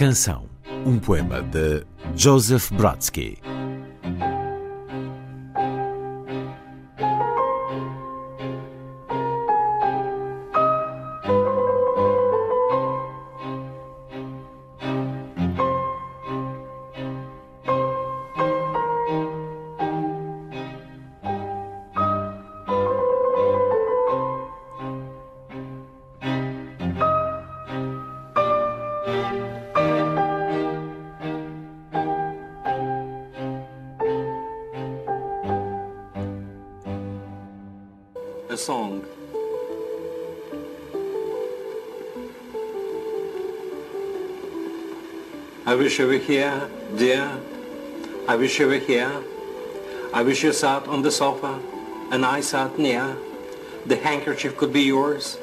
Canção, um poema de Joseph Brodsky. Song. I wish you were here, dear. I wish you were here. I wish you sat on the sofa and I sat near. The handkerchief could be yours.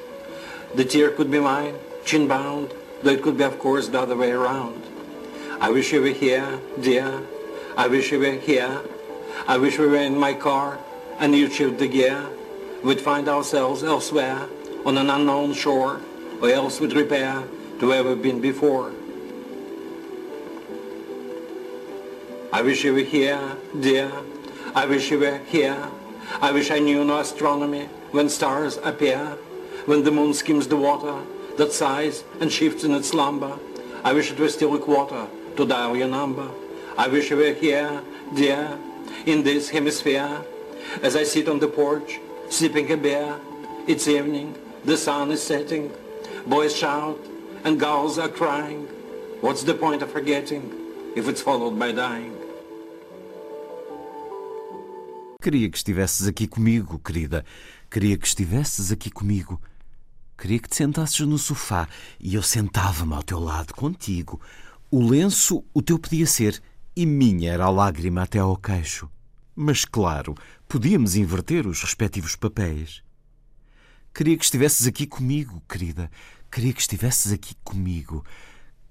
The tear could be mine, chin bound, though it could be, of course, the other way around. I wish you were here, dear. I wish you were here. I wish we were in my car and you chewed the gear. We'd find ourselves elsewhere on an unknown shore or else we'd repair to where we've been before. I wish you were here, dear. I wish you were here. I wish I knew no astronomy when stars appear, when the moon skims the water that sighs and shifts in its slumber. I wish it were still a quarter to dial your number. I wish you were here, dear, in this hemisphere, as I sit on the porch, sipping a beer. It's evening, the sun is setting, boys shout and girls are crying. What's the point of forgetting if it's followed by dying? Queria que estivesses aqui comigo, querida. Queria que estivesses aqui comigo. Queria que te sentasses no sofá e eu sentava-me ao teu lado contigo. O lenço o teu podia ser e minha era a lágrima até ao queixo. Mas claro, podíamos inverter os respectivos papéis. Queria que estivesses aqui comigo, querida. Queria que estivesses aqui comigo.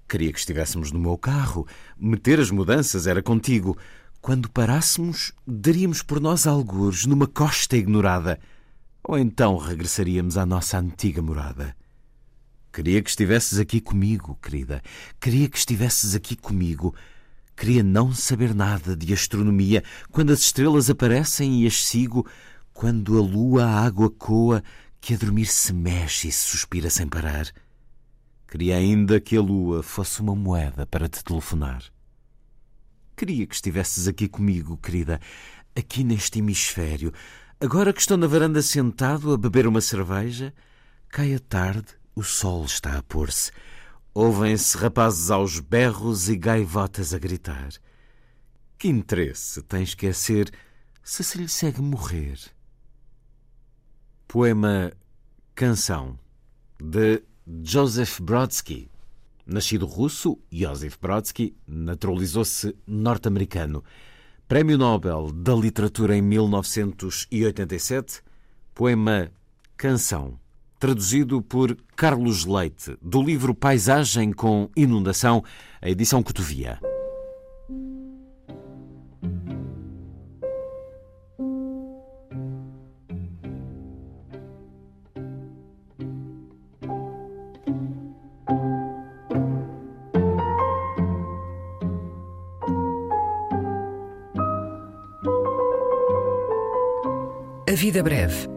Queria que estivéssemos no meu carro. Meter as mudanças era contigo. Quando parássemos, daríamos por nós algures numa costa ignorada. Ou então regressaríamos à nossa antiga morada. Queria que estivesses aqui comigo, querida. Queria que estivesses aqui comigo. Queria não saber nada de astronomia quando as estrelas aparecem e as sigo, quando a lua a água coa, que a dormir se mexe e se suspira sem parar. Queria ainda que a lua fosse uma moeda para te telefonar. Queria que estivesses aqui comigo, querida, aqui neste hemisfério. Agora que estou na varanda sentado a beber uma cerveja, cai a tarde, o sol está a pôr-se. Ouvem-se rapazes aos berros e gaivotas a gritar. Que interesse tem esquecer se se lhe segue morrer? Poema Canção de Joseph Brodsky. Nascido russo, Joseph Brodsky naturalizou-se norte-americano. Prémio Nobel da Literatura em 1987. Poema Canção traduzido por Carlos Leite, do livro Paisagem com Inundação, a edição Cotovia. A vida breve.